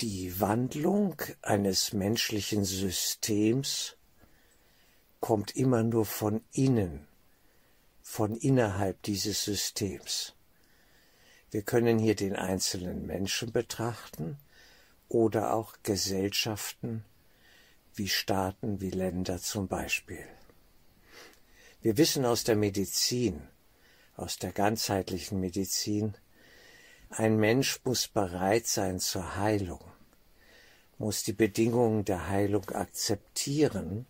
Die Wandlung eines menschlichen Systems kommt immer nur von innen, von innerhalb dieses Systems. Wir können hier den einzelnen Menschen betrachten oder auch Gesellschaften wie Staaten, wie Länder zum Beispiel. Wir wissen aus der Medizin, aus der ganzheitlichen Medizin, ein Mensch muss bereit sein zur Heilung, muss die Bedingungen der Heilung akzeptieren,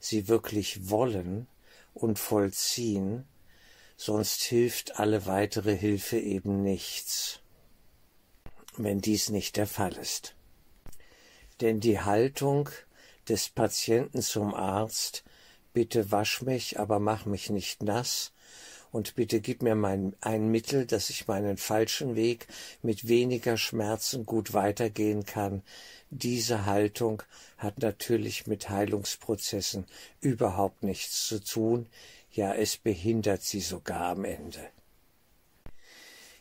sie wirklich wollen und vollziehen, sonst hilft alle weitere Hilfe eben nichts, wenn dies nicht der Fall ist. Denn die Haltung des Patienten zum Arzt, bitte wasch mich, aber mach mich nicht nass, und bitte gib mir mein, ein Mittel, dass ich meinen falschen Weg mit weniger Schmerzen gut weitergehen kann. Diese Haltung hat natürlich mit Heilungsprozessen überhaupt nichts zu tun, ja es behindert sie sogar am Ende.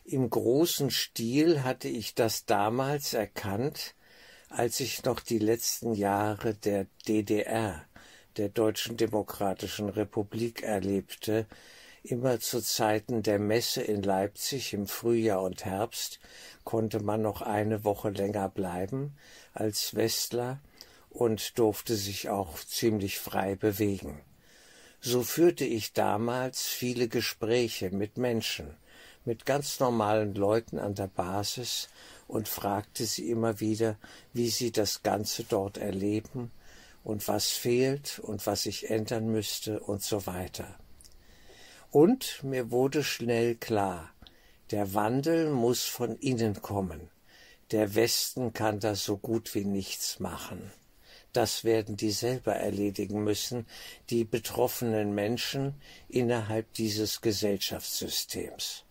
Im großen Stil hatte ich das damals erkannt, als ich noch die letzten Jahre der DDR, der Deutschen Demokratischen Republik, erlebte, Immer zu Zeiten der Messe in Leipzig im Frühjahr und Herbst konnte man noch eine Woche länger bleiben als Westler und durfte sich auch ziemlich frei bewegen. So führte ich damals viele Gespräche mit Menschen, mit ganz normalen Leuten an der Basis und fragte sie immer wieder, wie sie das Ganze dort erleben und was fehlt und was ich ändern müsste und so weiter. Und mir wurde schnell klar, der Wandel muss von innen kommen. Der Westen kann da so gut wie nichts machen. Das werden die selber erledigen müssen, die betroffenen Menschen innerhalb dieses Gesellschaftssystems.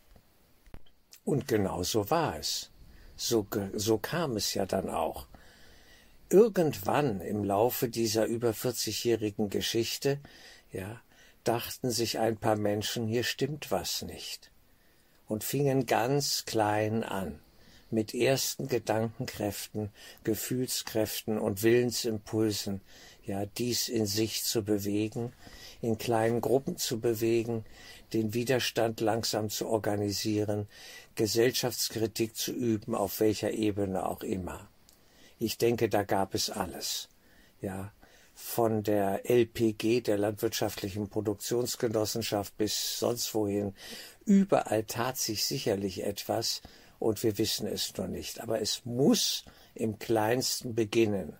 Und genau so war es. So, so kam es ja dann auch. Irgendwann im Laufe dieser über 40-jährigen Geschichte, ja, dachten sich ein paar Menschen, hier stimmt was nicht, und fingen ganz klein an, mit ersten Gedankenkräften, Gefühlskräften und Willensimpulsen, ja, dies in sich zu bewegen, in kleinen Gruppen zu bewegen, den Widerstand langsam zu organisieren, Gesellschaftskritik zu üben, auf welcher Ebene auch immer. Ich denke, da gab es alles. Ja, von der LPG, der Landwirtschaftlichen Produktionsgenossenschaft, bis sonst wohin. Überall tat sich sicherlich etwas und wir wissen es noch nicht. Aber es muss im kleinsten beginnen,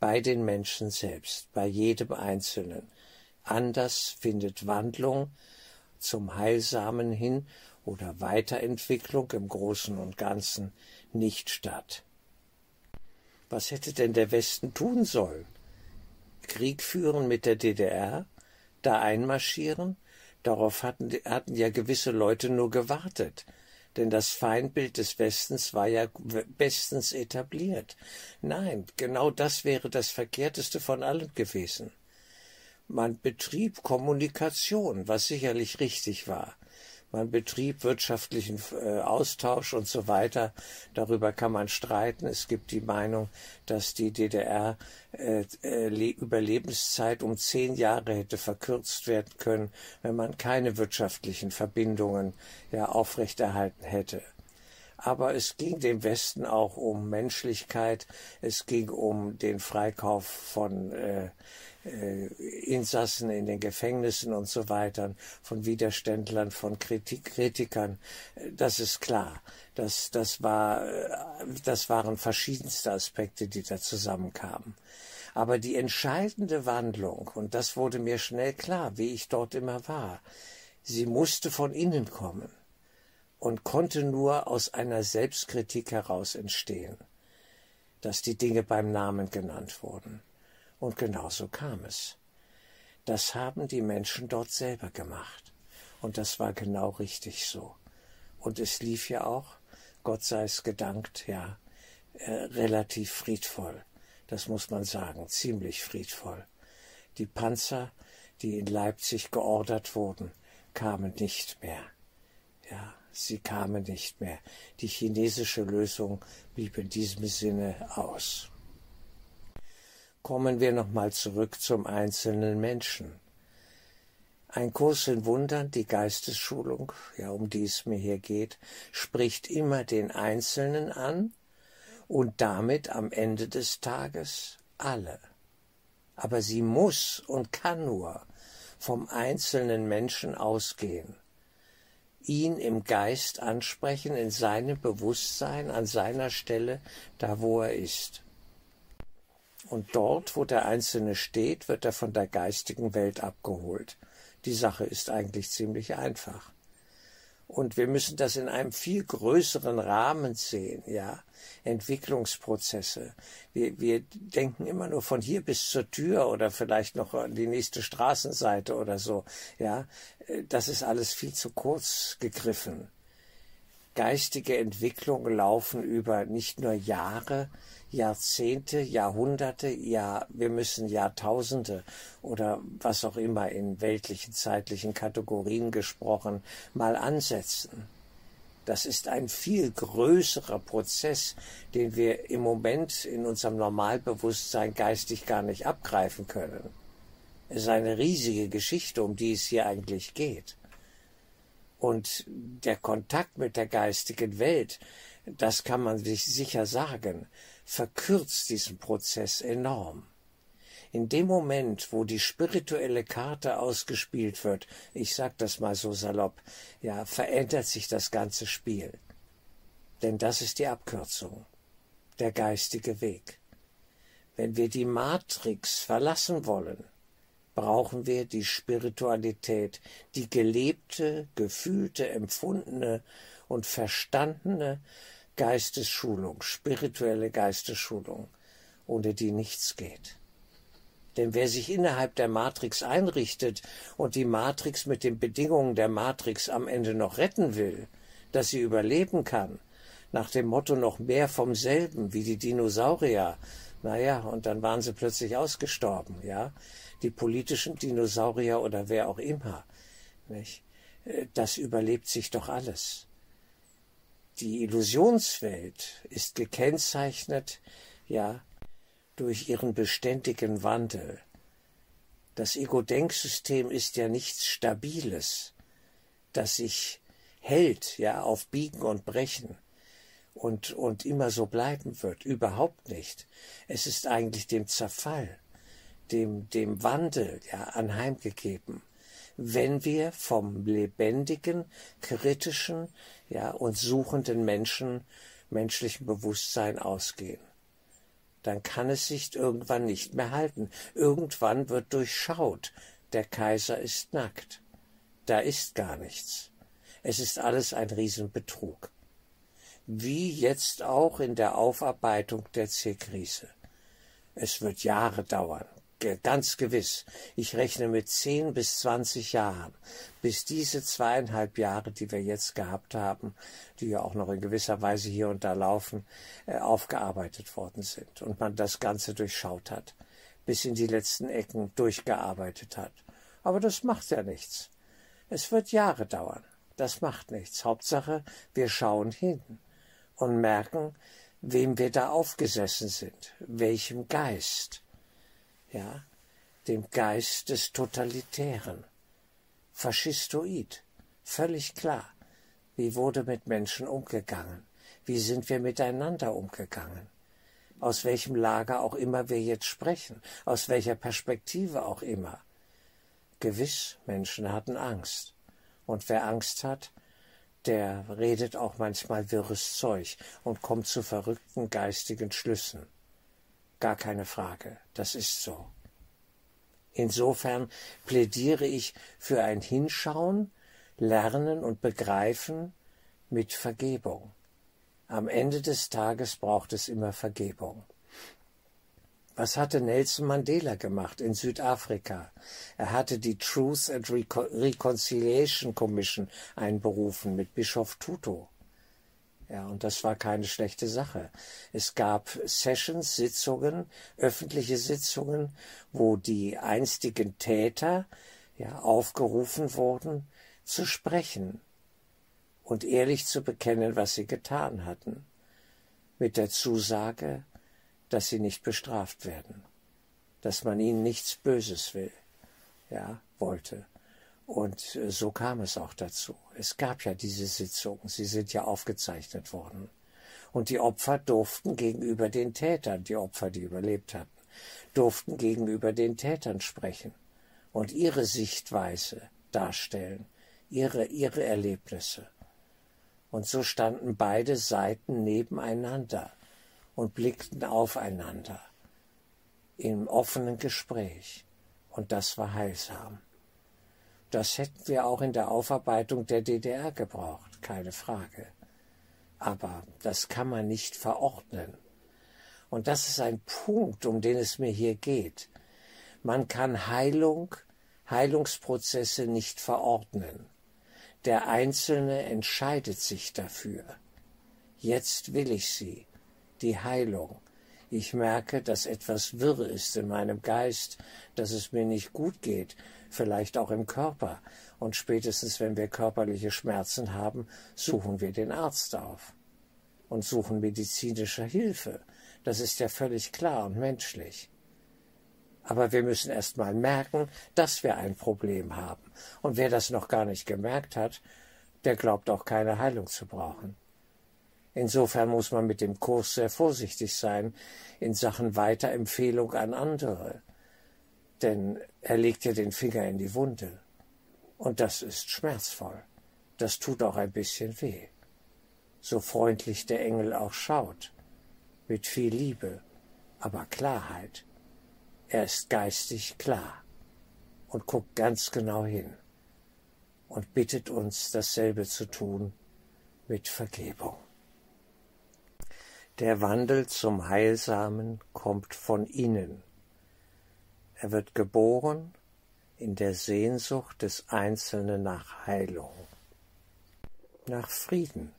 bei den Menschen selbst, bei jedem Einzelnen. Anders findet Wandlung zum Heilsamen hin oder Weiterentwicklung im Großen und Ganzen nicht statt. Was hätte denn der Westen tun sollen? Krieg führen mit der DDR, da einmarschieren? Darauf hatten, hatten ja gewisse Leute nur gewartet. Denn das Feindbild des Westens war ja bestens etabliert. Nein, genau das wäre das Verkehrteste von allen gewesen. Man betrieb Kommunikation, was sicherlich richtig war man betrieb wirtschaftlichen äh, Austausch und so weiter. Darüber kann man streiten. Es gibt die Meinung, dass die DDR äh, äh, Überlebenszeit um zehn Jahre hätte verkürzt werden können, wenn man keine wirtschaftlichen Verbindungen ja, aufrechterhalten hätte aber es ging dem Westen auch um Menschlichkeit, es ging um den Freikauf von äh, Insassen in den Gefängnissen und so weiter, von Widerständlern, von Kritik, Kritikern. Das ist klar. Das, das, war, äh, das waren verschiedenste Aspekte, die da zusammenkamen. Aber die entscheidende Wandlung, und das wurde mir schnell klar, wie ich dort immer war, sie musste von innen kommen und konnte nur aus einer Selbstkritik heraus entstehen, dass die Dinge beim Namen genannt wurden. Und genau so kam es. Das haben die Menschen dort selber gemacht. Und das war genau richtig so. Und es lief ja auch, Gott sei es gedankt, ja, äh, relativ friedvoll. Das muss man sagen, ziemlich friedvoll. Die Panzer, die in Leipzig geordert wurden, kamen nicht mehr. Ja, sie kamen nicht mehr. Die chinesische Lösung blieb in diesem Sinne aus. Kommen wir nochmal zurück zum einzelnen Menschen. Ein Kurs in Wundern, die Geistesschulung, ja, um die es mir hier geht, spricht immer den Einzelnen an und damit am Ende des Tages alle. Aber sie muss und kann nur vom einzelnen Menschen ausgehen ihn im Geist ansprechen, in seinem Bewusstsein, an seiner Stelle, da wo er ist. Und dort, wo der Einzelne steht, wird er von der geistigen Welt abgeholt. Die Sache ist eigentlich ziemlich einfach. Und wir müssen das in einem viel größeren Rahmen sehen, ja. Entwicklungsprozesse. Wir, wir denken immer nur von hier bis zur Tür oder vielleicht noch an die nächste Straßenseite oder so, ja. Das ist alles viel zu kurz gegriffen. Geistige Entwicklungen laufen über nicht nur Jahre, Jahrzehnte, Jahrhunderte, ja, wir müssen Jahrtausende oder was auch immer in weltlichen zeitlichen Kategorien gesprochen mal ansetzen. Das ist ein viel größerer Prozess, den wir im Moment in unserem Normalbewusstsein geistig gar nicht abgreifen können. Es ist eine riesige Geschichte, um die es hier eigentlich geht. Und der Kontakt mit der geistigen Welt, das kann man sich sicher sagen, verkürzt diesen Prozess enorm. In dem Moment, wo die spirituelle Karte ausgespielt wird, ich sag das mal so salopp, ja, verändert sich das ganze Spiel. Denn das ist die Abkürzung, der geistige Weg. Wenn wir die Matrix verlassen wollen, brauchen wir die Spiritualität, die gelebte, gefühlte, empfundene und verstandene Geistesschulung, spirituelle Geistesschulung, ohne die nichts geht. Denn wer sich innerhalb der Matrix einrichtet und die Matrix mit den Bedingungen der Matrix am Ende noch retten will, dass sie überleben kann, nach dem Motto noch mehr vom selben, wie die Dinosaurier, naja, und dann waren sie plötzlich ausgestorben, ja, die politischen Dinosaurier oder wer auch immer, nicht? Äh, das überlebt sich doch alles. Die Illusionswelt ist gekennzeichnet, ja, durch ihren beständigen Wandel. Das Ego-Denksystem ist ja nichts Stabiles, das sich hält, ja, auf Biegen und Brechen und, und immer so bleiben wird. Überhaupt nicht. Es ist eigentlich dem Zerfall, dem, dem Wandel, ja, anheimgegeben wenn wir vom lebendigen, kritischen ja, und suchenden Menschen, menschlichen Bewusstsein ausgehen. Dann kann es sich irgendwann nicht mehr halten. Irgendwann wird durchschaut, der Kaiser ist nackt. Da ist gar nichts. Es ist alles ein Riesenbetrug. Wie jetzt auch in der Aufarbeitung der C-Krise. Es wird Jahre dauern, ganz gewiss. Ich rechne mit zehn bis zwanzig Jahren, bis diese zweieinhalb Jahre, die wir jetzt gehabt haben, die ja auch noch in gewisser Weise hier und da laufen, äh, aufgearbeitet worden sind und man das Ganze durchschaut hat, bis in die letzten Ecken durchgearbeitet hat. Aber das macht ja nichts. Es wird Jahre dauern. Das macht nichts. Hauptsache, wir schauen hin und merken, wem wir da aufgesessen sind, welchem Geist ja, dem Geist des Totalitären. Faschistoid, völlig klar. Wie wurde mit Menschen umgegangen? Wie sind wir miteinander umgegangen? Aus welchem Lager auch immer wir jetzt sprechen, aus welcher Perspektive auch immer. Gewiss, Menschen hatten Angst. Und wer Angst hat, der redet auch manchmal wirres Zeug und kommt zu verrückten geistigen Schlüssen. Gar keine Frage, das ist so. Insofern plädiere ich für ein Hinschauen, Lernen und Begreifen mit Vergebung. Am Ende des Tages braucht es immer Vergebung. Was hatte Nelson Mandela gemacht in Südafrika? Er hatte die Truth and Reconciliation Commission einberufen mit Bischof Tutu. Ja, und das war keine schlechte Sache. Es gab Sessions, Sitzungen, öffentliche Sitzungen, wo die einstigen Täter ja aufgerufen wurden zu sprechen und ehrlich zu bekennen, was sie getan hatten, mit der Zusage, dass sie nicht bestraft werden, dass man ihnen nichts Böses will, ja, wollte. Und äh, so kam es auch dazu. Es gab ja diese Sitzungen, sie sind ja aufgezeichnet worden. Und die Opfer durften gegenüber den Tätern, die Opfer, die überlebt hatten, durften gegenüber den Tätern sprechen und ihre Sichtweise darstellen, ihre, ihre Erlebnisse. Und so standen beide Seiten nebeneinander und blickten aufeinander im offenen Gespräch. Und das war heilsam. Das hätten wir auch in der Aufarbeitung der DDR gebraucht, keine Frage. Aber das kann man nicht verordnen. Und das ist ein Punkt, um den es mir hier geht. Man kann Heilung, Heilungsprozesse nicht verordnen. Der Einzelne entscheidet sich dafür. Jetzt will ich sie, die Heilung. Ich merke, dass etwas wirr ist in meinem Geist, dass es mir nicht gut geht, vielleicht auch im Körper. Und spätestens, wenn wir körperliche Schmerzen haben, suchen wir den Arzt auf und suchen medizinische Hilfe. Das ist ja völlig klar und menschlich. Aber wir müssen erst mal merken, dass wir ein Problem haben. Und wer das noch gar nicht gemerkt hat, der glaubt auch keine Heilung zu brauchen. Insofern muss man mit dem Kurs sehr vorsichtig sein in Sachen Weiterempfehlung an andere. Denn er legt ja den Finger in die Wunde. Und das ist schmerzvoll. Das tut auch ein bisschen weh. So freundlich der Engel auch schaut. Mit viel Liebe, aber Klarheit. Er ist geistig klar und guckt ganz genau hin und bittet uns dasselbe zu tun mit Vergebung. Der Wandel zum Heilsamen kommt von innen. Er wird geboren in der Sehnsucht des Einzelnen nach Heilung, nach Frieden,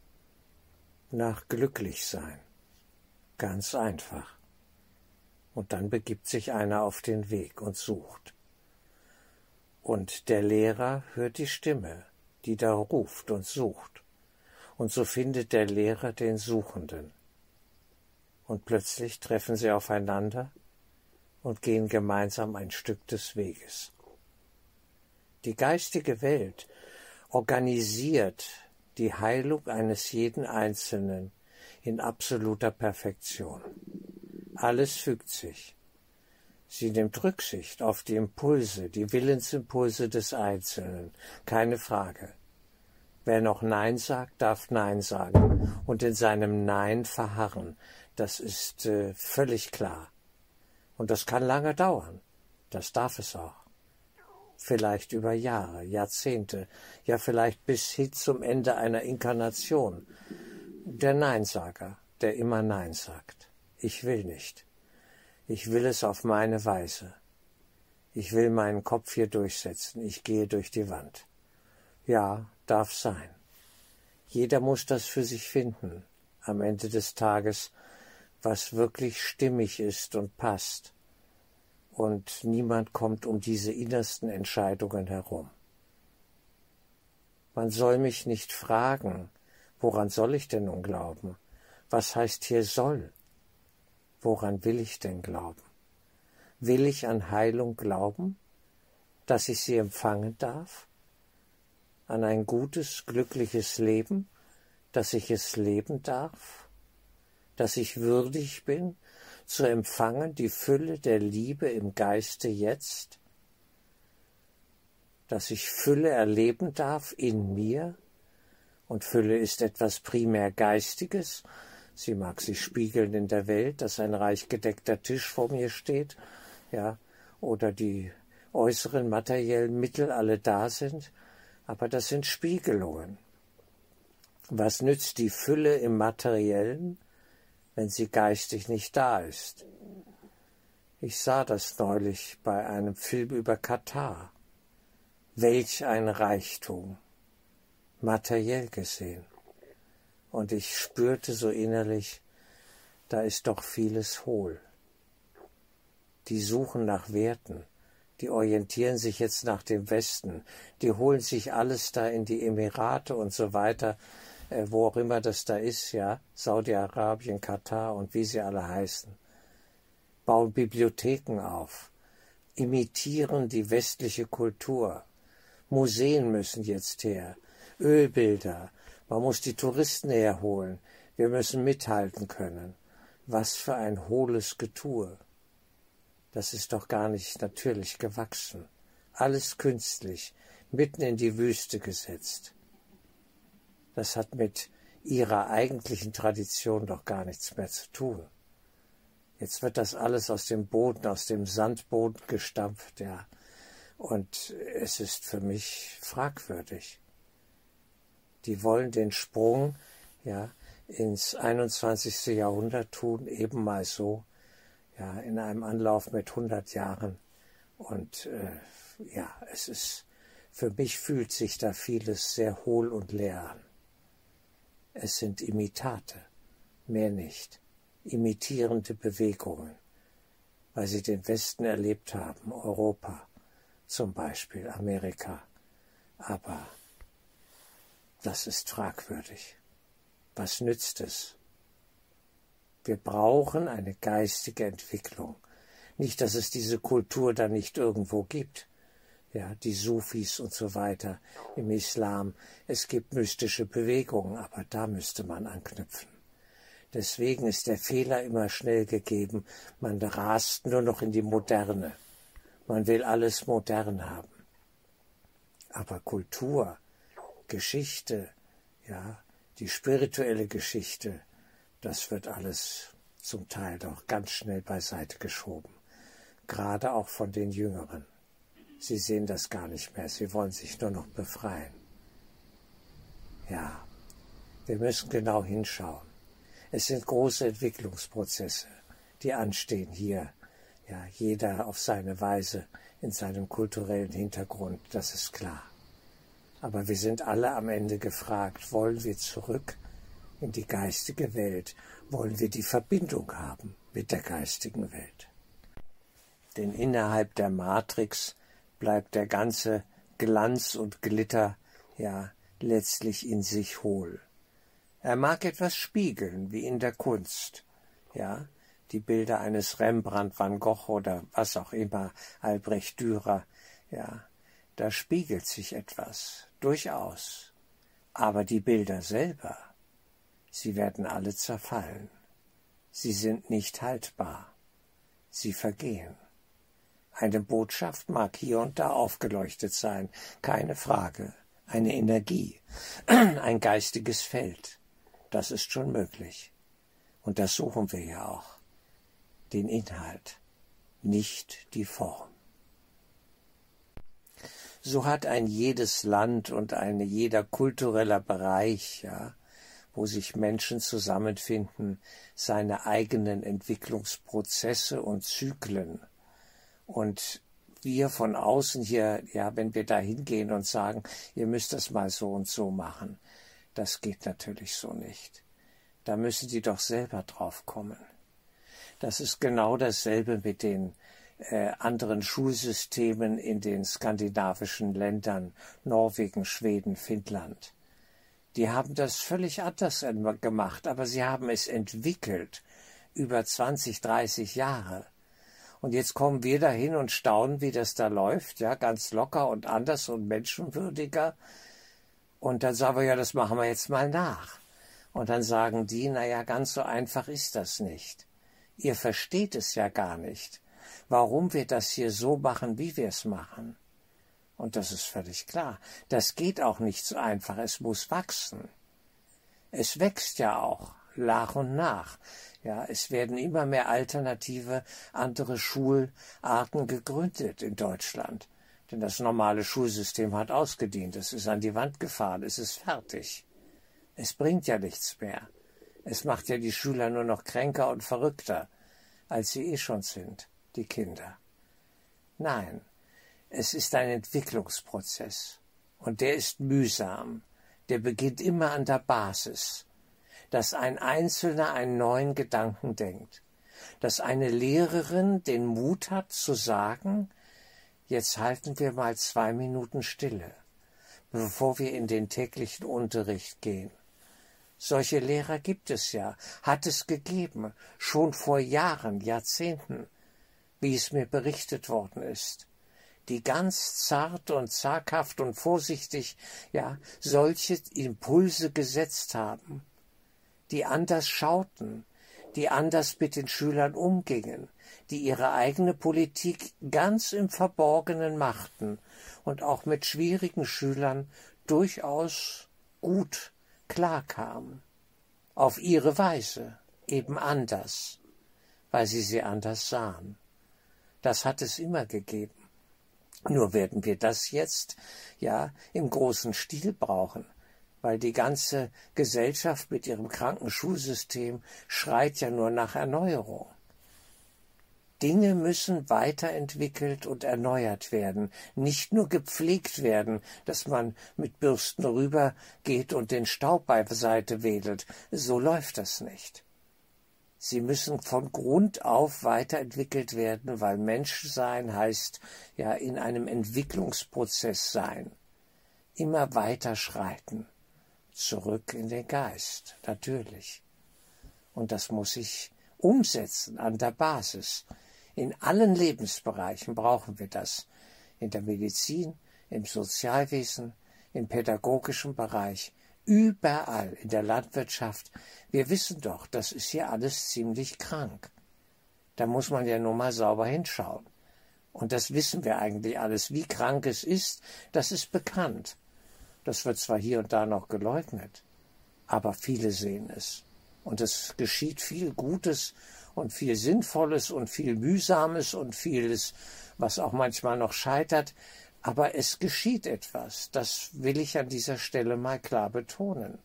nach Glücklichsein. Ganz einfach. Und dann begibt sich einer auf den Weg und sucht. Und der Lehrer hört die Stimme, die da ruft und sucht. Und so findet der Lehrer den Suchenden. Und plötzlich treffen sie aufeinander und gehen gemeinsam ein Stück des Weges. Die geistige Welt organisiert die Heilung eines jeden Einzelnen in absoluter Perfektion. Alles fügt sich. Sie nimmt Rücksicht auf die Impulse, die Willensimpulse des Einzelnen, keine Frage. Wer noch Nein sagt, darf Nein sagen und in seinem Nein verharren. Das ist äh, völlig klar. Und das kann lange dauern. Das darf es auch. Vielleicht über Jahre, Jahrzehnte, ja vielleicht bis hin zum Ende einer Inkarnation. Der Neinsager, der immer Nein sagt. Ich will nicht. Ich will es auf meine Weise. Ich will meinen Kopf hier durchsetzen. Ich gehe durch die Wand. Ja, darf sein. Jeder muss das für sich finden, am Ende des Tages, was wirklich stimmig ist und passt. Und niemand kommt um diese innersten Entscheidungen herum. Man soll mich nicht fragen, woran soll ich denn nun glauben? Was heißt hier soll? Woran will ich denn glauben? Will ich an Heilung glauben, dass ich sie empfangen darf? An ein gutes, glückliches Leben, dass ich es leben darf? Dass ich würdig bin, zu empfangen die Fülle der Liebe im Geiste jetzt? Dass ich Fülle erleben darf in mir? Und Fülle ist etwas primär Geistiges, Sie mag sich spiegeln in der Welt, dass ein reich gedeckter Tisch vor mir steht, ja, oder die äußeren materiellen Mittel alle da sind, aber das sind Spiegelungen. Was nützt die Fülle im Materiellen, wenn sie geistig nicht da ist? Ich sah das neulich bei einem Film über Katar. Welch ein Reichtum, materiell gesehen. Und ich spürte so innerlich, da ist doch vieles hohl. Die suchen nach Werten, die orientieren sich jetzt nach dem Westen, die holen sich alles da in die Emirate und so weiter, äh, wo auch immer das da ist, ja, Saudi-Arabien, Katar und wie sie alle heißen, bauen Bibliotheken auf, imitieren die westliche Kultur. Museen müssen jetzt her, Ölbilder, man muss die Touristen herholen, wir müssen mithalten können. Was für ein hohles Getue. Das ist doch gar nicht natürlich gewachsen. Alles künstlich, mitten in die Wüste gesetzt. Das hat mit ihrer eigentlichen Tradition doch gar nichts mehr zu tun. Jetzt wird das alles aus dem Boden, aus dem Sandboden gestampft, ja. Und es ist für mich fragwürdig. Die wollen den Sprung, ja, ins 21. Jahrhundert tun, eben mal so, ja, in einem Anlauf mit 100 Jahren. Und äh, ja, es ist, für mich fühlt sich da vieles sehr hohl und leer an. Es sind Imitate, mehr nicht, imitierende Bewegungen, weil sie den Westen erlebt haben, Europa zum Beispiel, Amerika. Aber das ist fragwürdig. Was nützt es? Wir brauchen eine geistige Entwicklung. Nicht, dass es diese Kultur da nicht irgendwo gibt. Ja, die Sufis und so weiter im Islam. Es gibt mystische Bewegungen, aber da müsste man anknüpfen. Deswegen ist der Fehler immer schnell gegeben. Man rast nur noch in die Moderne. Man will alles modern haben. Aber Kultur, Geschichte, ja, die spirituelle Geschichte, das wird alles zum Teil doch ganz schnell beiseite geschoben, gerade auch von den Jüngeren. Sie sehen das gar nicht mehr, sie wollen sich nur noch befreien. Ja, wir müssen genau hinschauen. Es sind große Entwicklungsprozesse, die anstehen hier. Ja, jeder auf seine Weise in seinem kulturellen Hintergrund, das ist klar. Aber wir sind alle am Ende gefragt, wollen wir zurück in die geistige Welt? Wollen wir die Verbindung haben mit der geistigen Welt? Denn innerhalb der Matrix bleibt der ganze Glanz und Glitter ja letztlich in sich hohl. Er mag etwas spiegeln, wie in der Kunst, ja, die Bilder eines Rembrandt, Van Gogh oder was auch immer, Albrecht Dürer, ja, da spiegelt sich etwas, durchaus. Aber die Bilder selber, sie werden alle zerfallen. Sie sind nicht haltbar. Sie vergehen. Eine Botschaft mag hier und da aufgeleuchtet sein, keine Frage. Eine Energie, ein geistiges Feld. Das ist schon möglich. Und das suchen wir ja auch. Den Inhalt, nicht die Form so hat ein jedes Land und ein jeder kultureller Bereich, ja, wo sich Menschen zusammenfinden, seine eigenen Entwicklungsprozesse und Zyklen. Und wir von außen hier, ja, wenn wir da hingehen und sagen, ihr müsst das mal so und so machen, das geht natürlich so nicht. Da müssen die doch selber drauf kommen. Das ist genau dasselbe mit den äh, anderen Schulsystemen in den skandinavischen Ländern, Norwegen, Schweden, Finnland. Die haben das völlig anders gemacht, aber sie haben es entwickelt über 20, 30 Jahre. Und jetzt kommen wir dahin und staunen, wie das da läuft, ja, ganz locker und anders und menschenwürdiger. Und dann sagen wir, ja, das machen wir jetzt mal nach. Und dann sagen die, na ja, ganz so einfach ist das nicht. Ihr versteht es ja gar nicht warum wir das hier so machen, wie wir es machen. Und das ist völlig klar. Das geht auch nicht so einfach. Es muss wachsen. Es wächst ja auch nach und nach. Ja, es werden immer mehr alternative, andere Schularten gegründet in Deutschland. Denn das normale Schulsystem hat ausgedient. Es ist an die Wand gefahren. Es ist fertig. Es bringt ja nichts mehr. Es macht ja die Schüler nur noch kränker und verrückter, als sie eh schon sind die Kinder. Nein, es ist ein Entwicklungsprozess und der ist mühsam, der beginnt immer an der Basis, dass ein Einzelner einen neuen Gedanken denkt, dass eine Lehrerin den Mut hat zu sagen, jetzt halten wir mal zwei Minuten Stille, bevor wir in den täglichen Unterricht gehen. Solche Lehrer gibt es ja, hat es gegeben, schon vor Jahren, Jahrzehnten, wie es mir berichtet worden ist, die ganz zart und zaghaft und vorsichtig, ja, solche Impulse gesetzt haben, die anders schauten, die anders mit den Schülern umgingen, die ihre eigene Politik ganz im Verborgenen machten und auch mit schwierigen Schülern durchaus gut klarkamen. Auf ihre Weise, eben anders, weil sie sie anders sahen. Das hat es immer gegeben. Nur werden wir das jetzt ja im großen Stil brauchen, weil die ganze Gesellschaft mit ihrem kranken Schulsystem schreit ja nur nach Erneuerung. Dinge müssen weiterentwickelt und erneuert werden, nicht nur gepflegt werden, dass man mit Bürsten rübergeht und den Staub beiseite wedelt. So läuft das nicht. Sie müssen von Grund auf weiterentwickelt werden, weil Menschsein heißt ja in einem Entwicklungsprozess sein. Immer weiter schreiten. Zurück in den Geist, natürlich. Und das muss ich umsetzen an der Basis. In allen Lebensbereichen brauchen wir das. In der Medizin, im Sozialwesen, im pädagogischen Bereich, überall in der Landwirtschaft. Wir wissen doch, das ist hier alles ziemlich krank. Da muss man ja nur mal sauber hinschauen. Und das wissen wir eigentlich alles. Wie krank es ist, das ist bekannt. Das wird zwar hier und da noch geleugnet, aber viele sehen es. Und es geschieht viel Gutes und viel Sinnvolles und viel Mühsames und vieles, was auch manchmal noch scheitert. Aber es geschieht etwas. Das will ich an dieser Stelle mal klar betonen.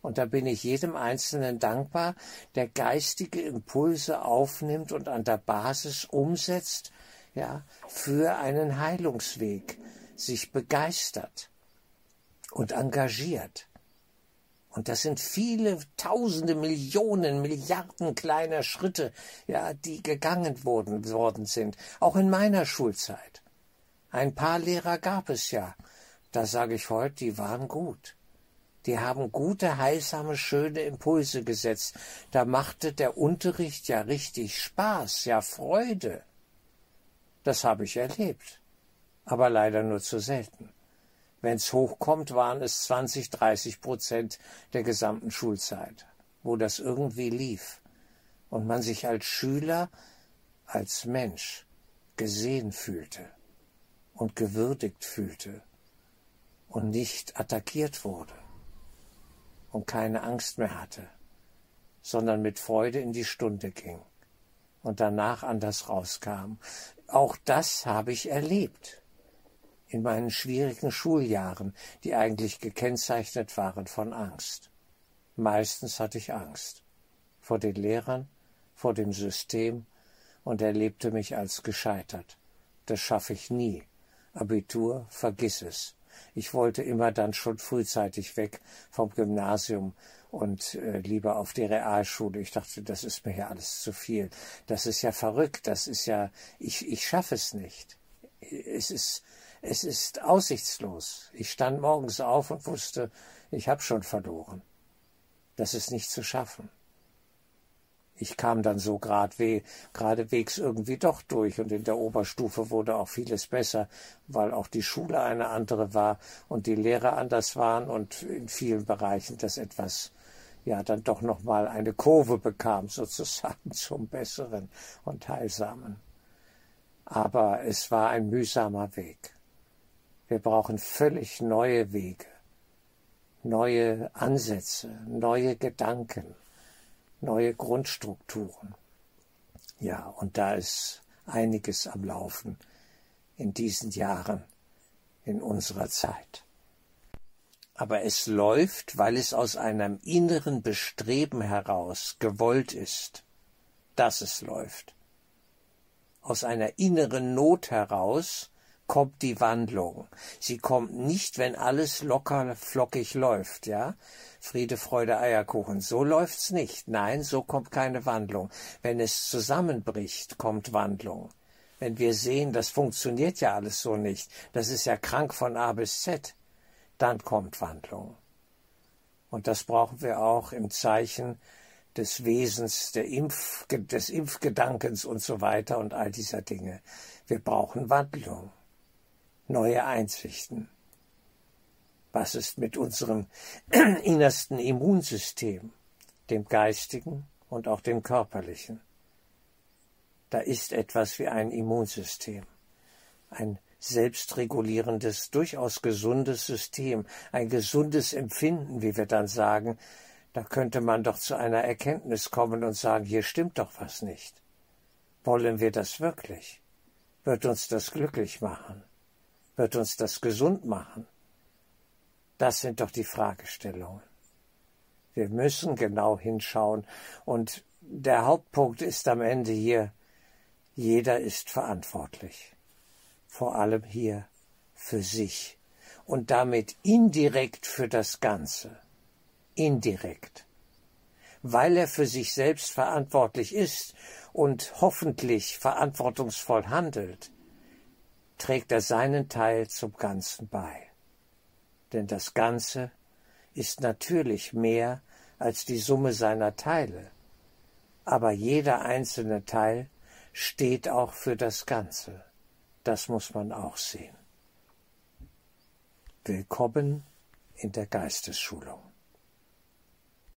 Und da bin ich jedem Einzelnen dankbar, der geistige Impulse aufnimmt und an der Basis umsetzt, ja, für einen Heilungsweg, sich begeistert und engagiert. Und das sind viele Tausende, Millionen, Milliarden kleiner Schritte, ja, die gegangen worden, worden sind, auch in meiner Schulzeit. Ein paar Lehrer gab es ja, da sage ich heute, die waren gut. Die haben gute, heilsame, schöne Impulse gesetzt. Da machte der Unterricht ja richtig Spaß, ja Freude. Das habe ich erlebt, aber leider nur zu selten. Wenn es hochkommt, waren es 20, 30 Prozent der gesamten Schulzeit, wo das irgendwie lief und man sich als Schüler, als Mensch gesehen fühlte und gewürdigt fühlte und nicht attackiert wurde und keine Angst mehr hatte, sondern mit Freude in die Stunde ging und danach anders rauskam. Auch das habe ich erlebt in meinen schwierigen Schuljahren, die eigentlich gekennzeichnet waren von Angst. Meistens hatte ich Angst vor den Lehrern, vor dem System und erlebte mich als gescheitert. Das schaffe ich nie. Abitur, vergiss es. Ich wollte immer dann schon frühzeitig weg vom Gymnasium und äh, lieber auf die Realschule. Ich dachte, das ist mir ja alles zu viel. Das ist ja verrückt. Das ist ja, ich, ich schaffe es nicht. Es ist, es ist aussichtslos. Ich stand morgens auf und wusste, ich habe schon verloren. Das ist nicht zu schaffen. Ich kam dann so gradwe, geradewegs irgendwie doch durch und in der Oberstufe wurde auch vieles besser, weil auch die Schule eine andere war und die Lehrer anders waren und in vielen Bereichen das etwas ja dann doch noch mal eine Kurve bekam sozusagen zum besseren und heilsamen. Aber es war ein mühsamer Weg. Wir brauchen völlig neue Wege, neue Ansätze, neue Gedanken, neue Grundstrukturen. Ja, und da ist einiges am Laufen in diesen Jahren, in unserer Zeit. Aber es läuft, weil es aus einem inneren Bestreben heraus gewollt ist, dass es läuft. Aus einer inneren Not heraus, kommt die Wandlung. Sie kommt nicht, wenn alles locker flockig läuft, ja? Friede, Freude, Eierkuchen. So läuft's nicht. Nein, so kommt keine Wandlung. Wenn es zusammenbricht, kommt Wandlung. wenn wir sehen, das funktioniert ja alles so nicht, das ist ja krank von A bis Z, dann kommt Wandlung. Und das brauchen wir auch im Zeichen des Wesens, Impf, des Impfgedankens und so weiter und all dieser Dinge. Wir brauchen Wandlung, neue Einsichten. Was ist mit unserem innersten Immunsystem, dem geistigen und auch dem körperlichen? Da ist etwas wie ein Immunsystem, ein selbstregulierendes, durchaus gesundes System, ein gesundes Empfinden, wie wir dann sagen, da könnte man doch zu einer Erkenntnis kommen und sagen, hier stimmt doch was nicht. Wollen wir das wirklich? Wird uns das glücklich machen? Wird uns das gesund machen? Das sind doch die Fragestellungen. Wir müssen genau hinschauen und der Hauptpunkt ist am Ende hier, jeder ist verantwortlich. Vor allem hier für sich und damit indirekt für das Ganze indirekt. Weil er für sich selbst verantwortlich ist und hoffentlich verantwortungsvoll handelt, trägt er seinen Teil zum Ganzen bei. Denn das Ganze ist natürlich mehr als die Summe seiner Teile, aber jeder einzelne Teil steht auch für das Ganze. Das muss man auch sehen. Willkommen in der Geistesschulung.